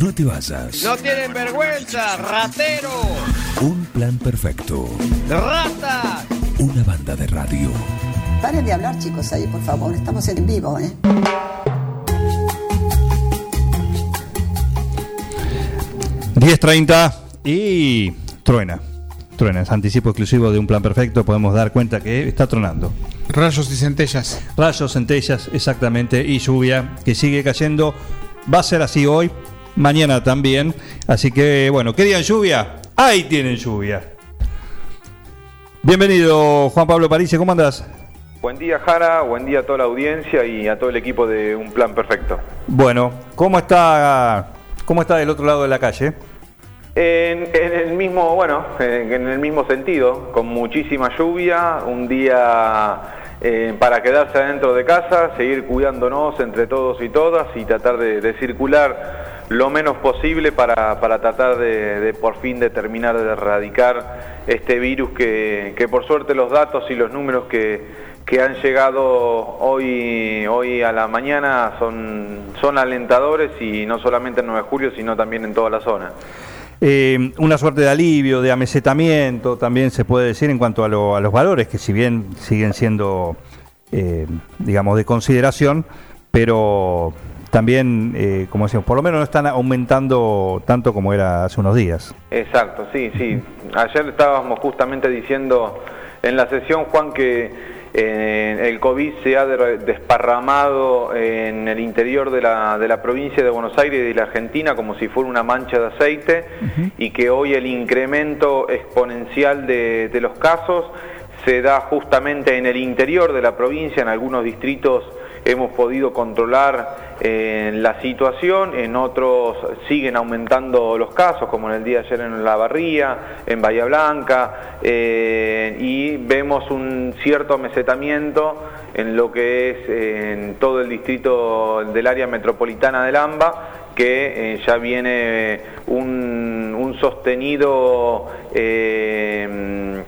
No te vayas. No tienen vergüenza, ratero. Un plan perfecto. Rata. Una banda de radio. Paren de hablar, chicos, ahí, por favor. Estamos en vivo, ¿eh? ...10.30 y truena. Truena, es anticipo exclusivo de un plan perfecto. Podemos dar cuenta que está tronando. Rayos y centellas. Rayos, centellas, exactamente, y lluvia que sigue cayendo. Va a ser así hoy, mañana también. Así que, bueno, ¿querían lluvia? Ahí tienen lluvia. Bienvenido, Juan Pablo París, ¿cómo andás? Buen día, Jara, buen día a toda la audiencia y a todo el equipo de Un Plan Perfecto. Bueno, ¿cómo está, cómo está del otro lado de la calle? En, en el mismo, bueno, en, en el mismo sentido, con muchísima lluvia, un día eh, para quedarse adentro de casa, seguir cuidándonos entre todos y todas y tratar de, de circular lo menos posible para, para tratar de, por fin de terminar de erradicar este virus que, que por suerte los datos y los números que, que han llegado hoy, hoy a la mañana son, son alentadores y no solamente en 9 de julio, sino también en toda la zona. Eh, una suerte de alivio, de amesetamiento, también se puede decir en cuanto a los valores, que si bien siguen siendo, eh, digamos, de consideración, pero también, eh, como decimos, por lo menos no están aumentando tanto como era hace unos días. Exacto, sí, sí. Ayer estábamos justamente diciendo en la sesión, Juan, que eh, el COVID se ha desparramado en el interior de la, de la, provincia de Buenos Aires y de la Argentina como si fuera una mancha de aceite uh -huh. y que hoy el incremento exponencial de, de, los casos se da justamente en el interior de la provincia, en algunos distritos hemos podido controlar eh, la situación, en otros siguen aumentando los casos, como en el día de ayer en La Barría, en Bahía Blanca, eh, y vemos un cierto amesetamiento en lo que es en todo el distrito del área metropolitana del AMBA, que eh, ya viene un, sostenido eh,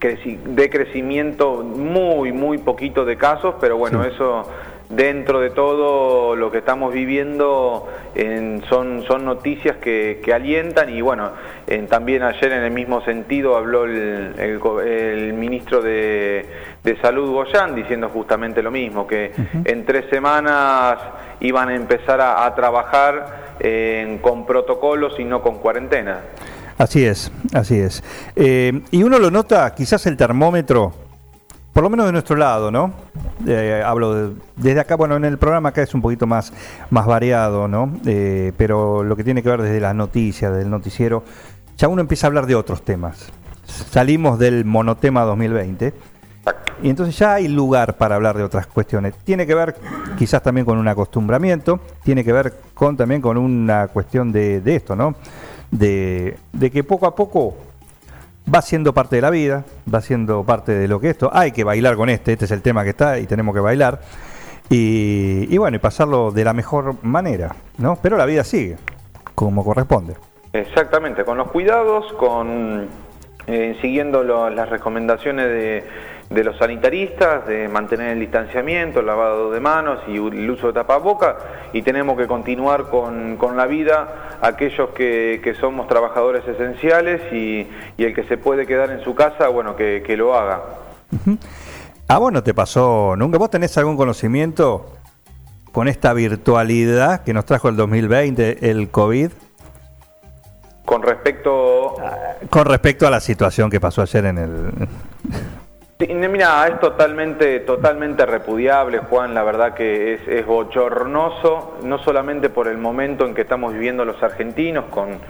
de crecimiento muy, muy poquito de casos, pero bueno, sí. eso dentro de todo lo que estamos viviendo en, son, son noticias que, que alientan y bueno, en, también ayer en el mismo sentido habló el, el, el ministro de, de, Salud Goyán diciendo justamente lo mismo, que uh -huh. en tres semanas iban a empezar a, a trabajar eh, con protocolos y no con cuarentena. Así es, así es. Eh, y uno lo nota, quizás el termómetro, por lo menos de nuestro lado, ¿no? Eh, hablo de, desde acá, bueno, en el programa acá es un poquito más, más variado, ¿no? Eh, pero lo que tiene que ver desde las noticias, del noticiero, ya uno empieza a hablar de otros temas. Salimos del monotema 2020 y entonces ya hay lugar para hablar de otras cuestiones. Tiene que ver quizás también con un acostumbramiento, tiene que ver con también con una cuestión de, de esto, ¿no? De, que poco a poco va siendo parte de la vida, va siendo parte de lo que esto. Hay que bailar con este, este es el tema que está y tenemos que bailar. Y, y bueno, y pasarlo de la mejor manera, ¿no? Pero la vida sigue, como corresponde. Exactamente, con los cuidados, con eh, siguiendo las recomendaciones de, los sanitaristas, de mantener el distanciamiento, el lavado de manos y el uso de tapaboca, y tenemos que continuar con, la vida aquellos que, somos trabajadores esenciales y, el que se puede quedar en su casa, bueno, que, lo haga. Uh -huh. ¿A vos no te pasó nunca? ¿Vos tenés algún conocimiento con esta virtualidad que nos trajo el 2020, el COVID? Con respecto... Con respecto a la situación que pasó ayer en el... Mira, es totalmente, totalmente repudiable, Juan, la verdad que es, es, bochornoso, no solamente por el momento en que estamos viviendo los argentinos, con,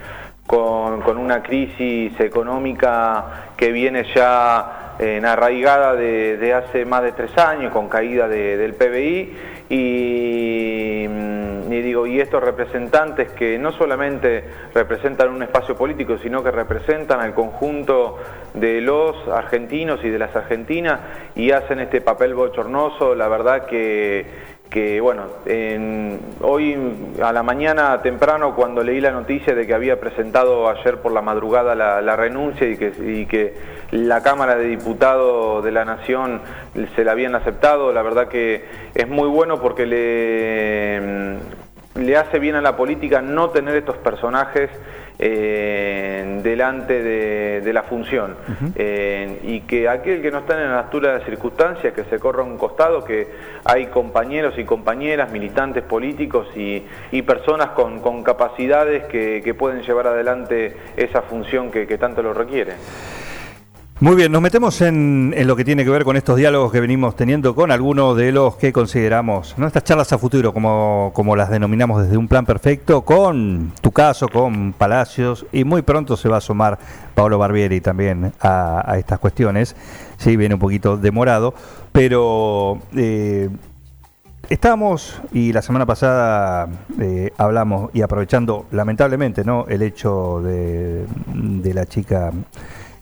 con, con una crisis económica que viene ya en arraigada de, de, hace más de tres años, con caída de, del PBI, y, y, digo, y estos representantes que no solamente representan un espacio político, sino que representan al conjunto de los argentinos y de las argentinas y hacen este papel bochornoso, la verdad que que bueno, en, hoy a la mañana temprano cuando leí la noticia de que había presentado ayer por la madrugada la, la renuncia y que, y que, la Cámara de Diputados de la Nación se la habían aceptado, la verdad que es muy bueno porque le le hace bien a la política no tener estos personajes eh, delante de, la función eh, y que aquel que no está en la altura de las circunstancias que se corra a un costado que hay compañeros y compañeras militantes políticos y, personas con, capacidades que, pueden llevar adelante esa función que tanto lo requiere. Muy bien, nos metemos en, lo que tiene que ver con estos diálogos que venimos teniendo con algunos de los que consideramos, ¿no? estas charlas a futuro, como, como las denominamos desde un plan perfecto, con tu caso, con Palacios, y muy pronto se va a sumar Paolo Barbieri también a, estas cuestiones. Sí, viene un poquito demorado, pero eh, estábamos, y la semana pasada eh, hablamos, y aprovechando lamentablemente ¿no? el hecho de, de la chica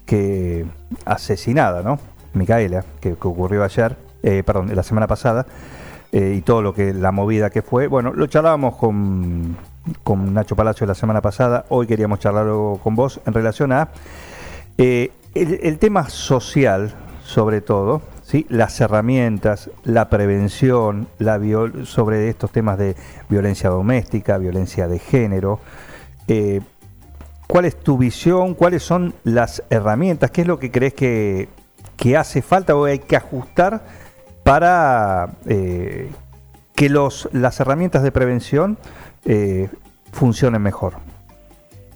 que asesinada, ¿no? Micaela, que, ocurrió ayer, eh, perdón, la semana pasada, eh, y todo lo que la movida que fue. Bueno, lo charlábamos con, con Nacho Palacio la semana pasada, hoy queríamos charlarlo con vos en relación a eh, el, tema social, sobre todo, ¿sí? las herramientas, la prevención, la sobre estos temas de violencia doméstica, violencia de género. ¿Cuál es tu visión? ¿Cuáles son las herramientas? ¿Qué es lo que crees que, hace falta o hay que ajustar para eh, que los, las herramientas de prevención eh, funcionen mejor?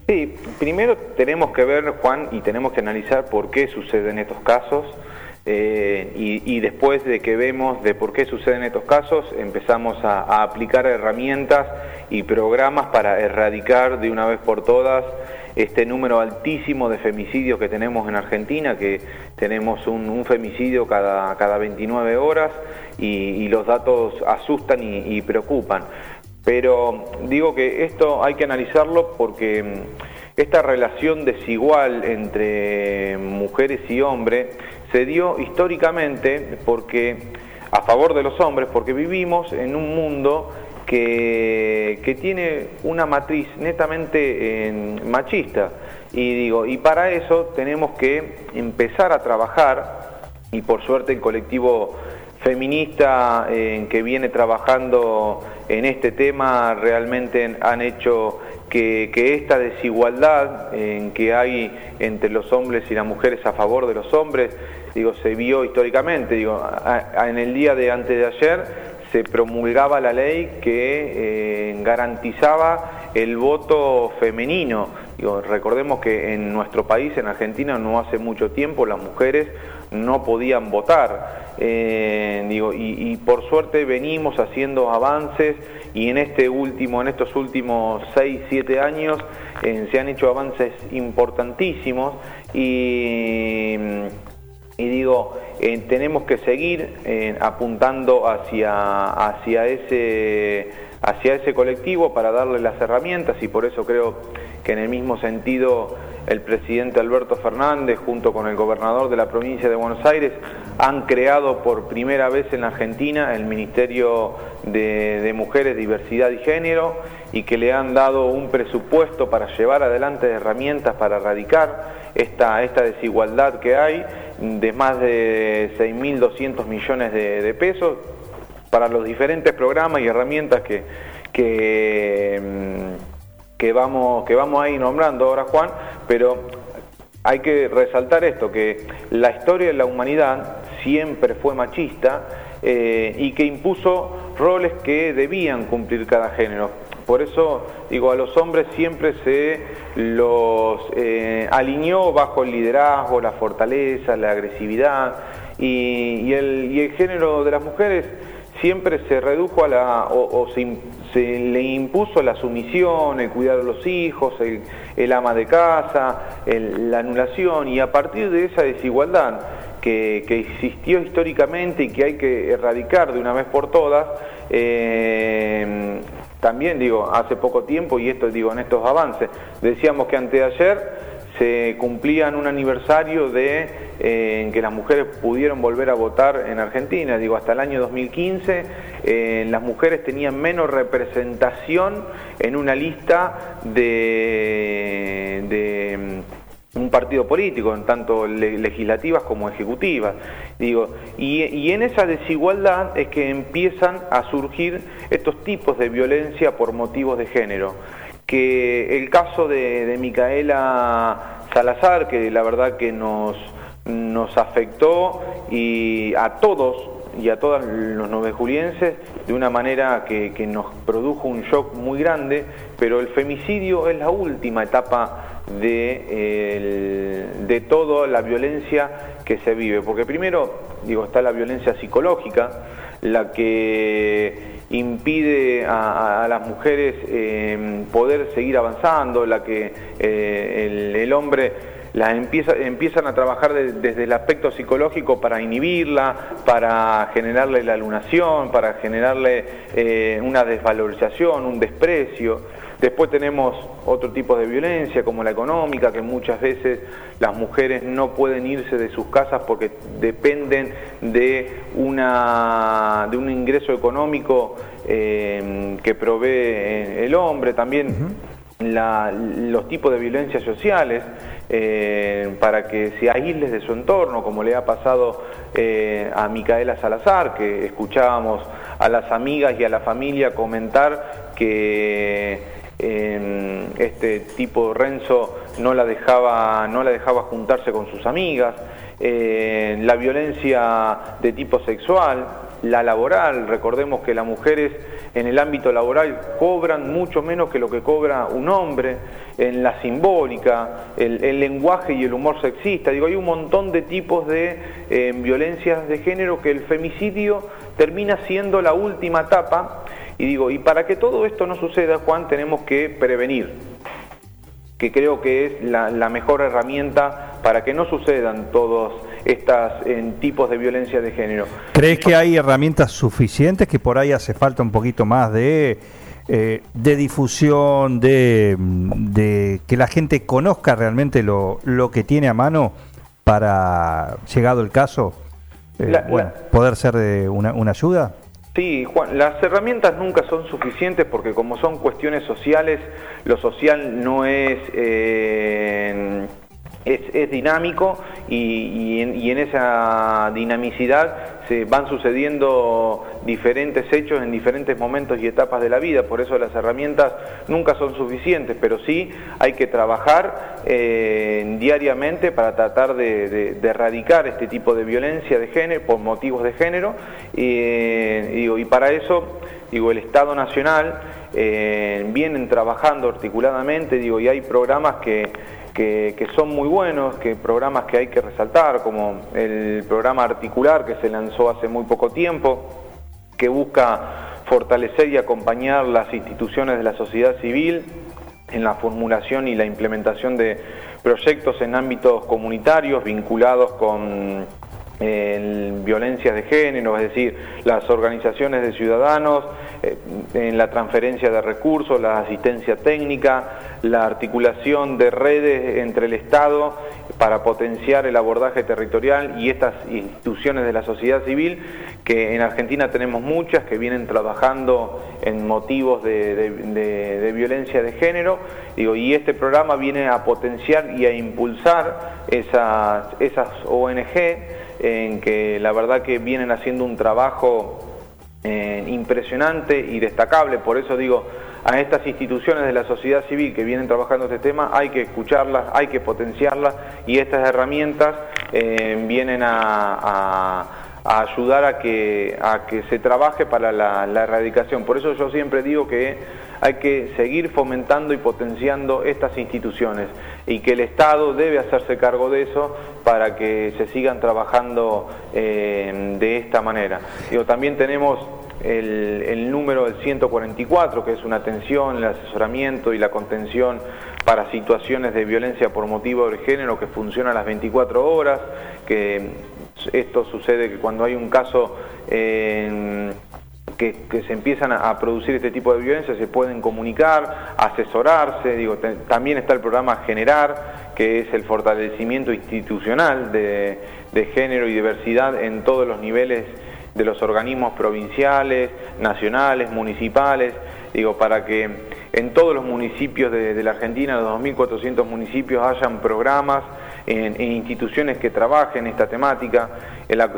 Sí, primero tenemos que ver, Juan, y tenemos que analizar por qué suceden estos casos. Eh, y, después de que vemos de por qué suceden estos casos, empezamos a aplicar herramientas y programas para erradicar de una vez por todas este número altísimo de femicidios que tenemos en Argentina, que tenemos un, femicidio cada, cada 29 horas y, los datos asustan y, preocupan. Pero digo que esto hay que analizarlo porque mm, esta relación desigual entre mujeres y hombres se dio históricamente porque a favor de los hombres, porque vivimos en un mundo que, tiene una matriz netamente machista. Y digo, y para eso tenemos que empezar a trabajar, y por suerte el colectivo feminista en que viene trabajando en este tema realmente han hecho que, esta desigualdad que hay entre los hombres y las mujeres a favor de los hombres, digo, se vio históricamente, digo, en el día de antes de ayer se promulgaba la ley que eh, garantizaba el voto femenino. recordemos que en nuestro país, en Argentina, no hace mucho tiempo las mujeres no podían votar. Eh, digo, y, por suerte venimos haciendo avances y en este último, en estos últimos 6, 7 años eh, se han hecho avances importantísimos y y digo, eh, tenemos que seguir eh, apuntando hacia, hacia, ese, hacia ese colectivo para darle las herramientas y por eso creo que en el mismo sentido el presidente Alberto Fernández junto con el gobernador de la provincia de Buenos Aires han creado por primera vez en la Argentina el Ministerio de, de Mujeres, Diversidad y Género y que le han dado un presupuesto para llevar adelante herramientas para erradicar esta, esta desigualdad que hay de más de 6.200 millones de, pesos para los diferentes programas y herramientas que, que, mm, vamos, que vamos a ir nombrando ahora, Juan, pero hay que resaltar esto, que la historia de la humanidad siempre fue machista eh, y que impuso roles que debían cumplir cada género. Por eso, digo, a los hombres siempre se los eh, alineó bajo el liderazgo, la fortaleza, la agresividad, y, el, género de las mujeres siempre se redujo a la, o, se, le impuso la sumisión, el cuidar de los hijos, el, ama de casa, la anulación, y a partir de esa desigualdad que, existió históricamente y que hay que erradicar de una vez por todas, eh, también digo, hace poco tiempo, y esto digo en estos avances, decíamos que anteayer se cumplían un aniversario de eh, que las mujeres pudieron volver a votar en Argentina. Digo, hasta el año 2015 eh, las mujeres tenían menos representación en una lista de partido político, en tanto legislativas como ejecutivas. Digo, y, en esa desigualdad es que empiezan a surgir estos tipos de violencia por motivos de género. Que el caso de, Micaela Salazar, que la verdad que nos, nos afectó y a todos y a todos los novejulienses de una manera que, nos produjo un shock muy grande, pero el femicidio es la última etapa de, de toda la violencia que se vive, porque primero, digo, está la violencia psicológica, la que impide a, las mujeres eh, poder seguir avanzando, la que eh, el hombre empieza, empiezan a trabajar desde el aspecto psicológico para inhibirla, para generarle la alunación, para generarle eh, una desvalorización, un desprecio. Después tenemos otro tipo de violencia como la económica, que muchas veces las mujeres no pueden irse de sus casas porque dependen de, una, de un ingreso económico eh, que provee el hombre. También los tipos de violencias sociales eh, para que se aísles de su entorno, como le ha pasado eh, a Micaela Salazar, que escuchábamos a las amigas y a la familia comentar que eh, este tipo Renzo no la dejaba, no la dejaba juntarse con sus amigas, la violencia de tipo sexual, la laboral, recordemos que las mujeres en el ámbito laboral cobran mucho menos que lo que cobra un hombre, en la simbólica, el, lenguaje y el humor sexista, digo, hay un montón de tipos de eh, violencias de género que el femicidio termina siendo la última etapa, y digo, y para que todo esto no suceda, Juan, tenemos que prevenir, que creo que es la, la mejor herramienta para que no sucedan todos estos tipos de violencia de género. ¿Crees que hay herramientas suficientes que por ahí hace falta un poquito más de, eh, de difusión, de, de, que la gente conozca realmente lo, lo que tiene a mano para, llegado el caso, eh, bueno, poder ser de una, una ayuda? Sí, Juan, las herramientas nunca son suficientes porque como son cuestiones sociales, lo social no es... Eh, es, dinámico y, en, esa dinamicidad se van sucediendo diferentes hechos en diferentes momentos y etapas de la vida, por eso las herramientas nunca son suficientes, pero sí hay que trabajar eh, diariamente para tratar de, erradicar este tipo de violencia de género por motivos de género. Y, y para eso digo el Estado Nacional eh, vienen trabajando articuladamente digo y hay programas que que, son muy buenos, que programas que hay que resaltar, como el programa Articular que se lanzó hace muy poco tiempo, que busca fortalecer y acompañar las instituciones de la sociedad civil en la formulación y la implementación de proyectos en ámbitos comunitarios vinculados con eh, violencias de género, es decir, las organizaciones de ciudadanos, en la transferencia de recursos, la asistencia técnica, la articulación de redes entre el Estado para potenciar el abordaje territorial y estas instituciones de la sociedad civil, que en Argentina tenemos muchas que vienen trabajando en motivos de, violencia de género, y este programa viene a potenciar y a impulsar esas, esas ONG en que la verdad que vienen haciendo un trabajo eh, impresionante y destacable, por eso digo, a estas instituciones de la sociedad civil que vienen trabajando este tema hay que escucharlas, hay que potenciarlas y estas herramientas eh, vienen a, ayudar a que, a que se trabaje para la, la erradicación. Por eso yo siempre digo que hay que seguir fomentando y potenciando estas instituciones y que el Estado debe hacerse cargo de eso para que se sigan trabajando eh, de esta manera. Digo, también tenemos el, número del 144, que es una atención, el asesoramiento y la contención para situaciones de violencia por motivo de género que funciona a las 24 horas, que esto sucede que cuando hay un caso que, se empiezan a, producir este tipo de violencia se pueden comunicar, asesorarse, digo, también está el programa Generar, que es el fortalecimiento institucional de, género y diversidad en todos los niveles de los organismos provinciales, nacionales, municipales, digo, para que en todos los municipios de, de la Argentina, los 2.400 municipios, hayan programas en, instituciones que trabajen esta temática.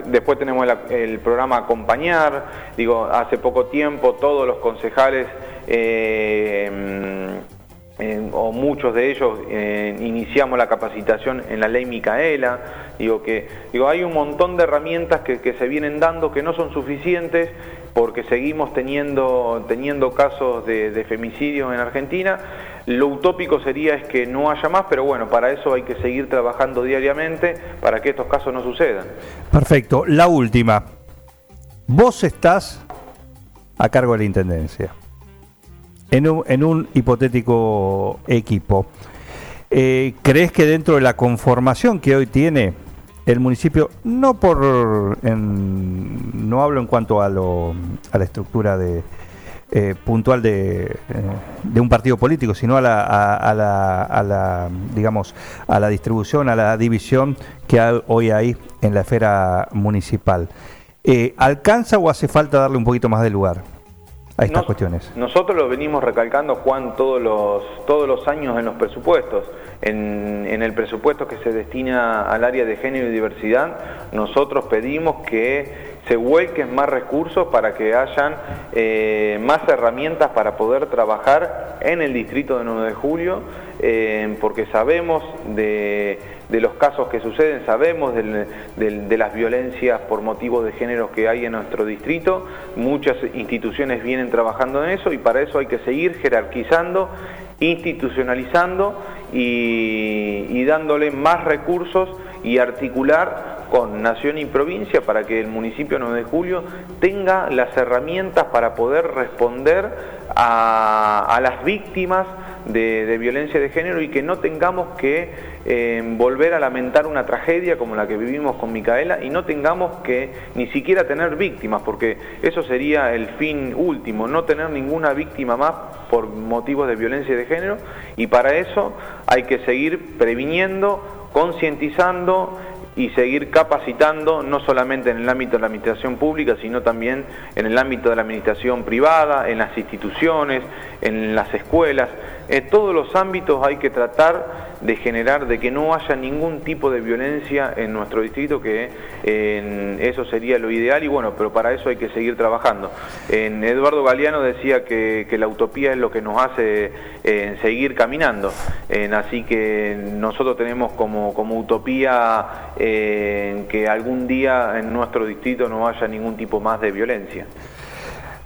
Después tenemos el, programa Acompañar, digo, hace poco tiempo todos los concejales eh, o muchos de ellos eh, iniciamos la capacitación en la ley Micaela, digo que digo hay un montón de herramientas que, se vienen dando que no son suficientes porque seguimos teniendo teniendo casos de, de femicidios en Argentina. Lo utópico sería es que no haya más, pero bueno, para eso hay que seguir trabajando diariamente para que estos casos no sucedan. Perfecto. La última. Vos estás a cargo de la Intendencia. En un, en un hipotético equipo. Eh, ¿Crees que dentro de la conformación que hoy tiene el municipio, no por, no hablo en cuanto a, a la estructura de, eh, puntual de, eh, de un partido político, sino a la, a, a la, a la, digamos, a la distribución, a la división que hay hoy hay en la esfera municipal. Eh, ¿Alcanza o hace falta darle un poquito más de lugar a estas Nos- cuestiones? Nosotros lo venimos recalcando, Juan, todos los, todos los años en los presupuestos. En, en el presupuesto que se destina al área de género y diversidad, nosotros pedimos que se vuelquen más recursos para que hayan eh, más herramientas para poder trabajar en el distrito de 9 de julio, eh, porque sabemos de, los casos que suceden, sabemos de las violencias por motivos de género que hay en nuestro distrito, muchas instituciones vienen trabajando en eso y para eso hay que seguir jerarquizando, institucionalizando y dándole más recursos y articular con nación y provincia para que el municipio 9 de julio tenga las herramientas para poder responder a, las víctimas de, de violencia de género y que no tengamos que eh, volver a lamentar una tragedia como la que vivimos con Micaela y no tengamos que ni siquiera tener víctimas, porque eso sería el fin último, no tener ninguna víctima más por motivos de violencia de género y para eso hay que seguir previniendo, concientizando y seguir capacitando no solamente en el ámbito de la administración pública, sino también en el ámbito de la administración privada, en las instituciones, en las escuelas. En todos los ámbitos hay que tratar de generar, de que no haya ningún tipo de violencia en nuestro distrito, que eso sería lo ideal y bueno, pero para eso hay que seguir trabajando. En Eduardo Galeano decía que, la utopía es lo que nos hace eh, seguir caminando, así que nosotros tenemos como, como utopía eh, que algún día en nuestro distrito no haya ningún tipo más de violencia.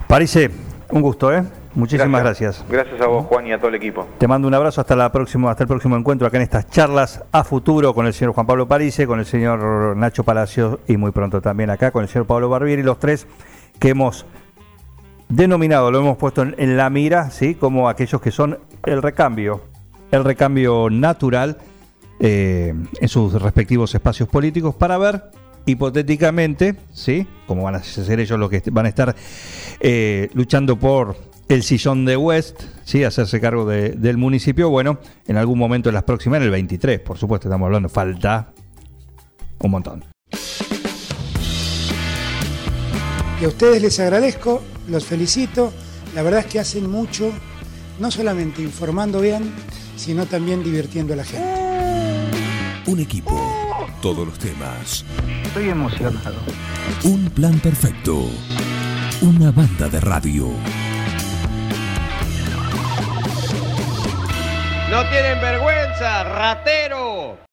Parece un gusto, ¿eh? Muchísimas gracias. Gracias a vos, Juan, y a todo el equipo. Te mando un abrazo hasta la próxima, hasta el próximo encuentro acá en estas charlas a futuro con el señor Juan Pablo Parise, con el señor Nacho Palacios y muy pronto también acá con el señor Pablo Barbieri, los tres que hemos denominado, lo hemos puesto en, en la mira, ¿sí? Como aquellos que son el recambio, el recambio natural eh, en sus respectivos espacios políticos para ver hipotéticamente, ¿sí? Como van a ser ellos los que van a estar eh, luchando por el sillón de West, ¿sí? Hacerse cargo de- del municipio, bueno, en algún momento en las próximas, en el 23, por supuesto, estamos hablando, falta un montón. Y a ustedes les agradezco, los felicito. La verdad es que hacen mucho, no solamente informando bien, sino también divirtiendo a la gente. Un equipo, todos los temas. Estoy emocionado. Un plan perfecto. Una banda de radio. No tienen vergüenza, ratero.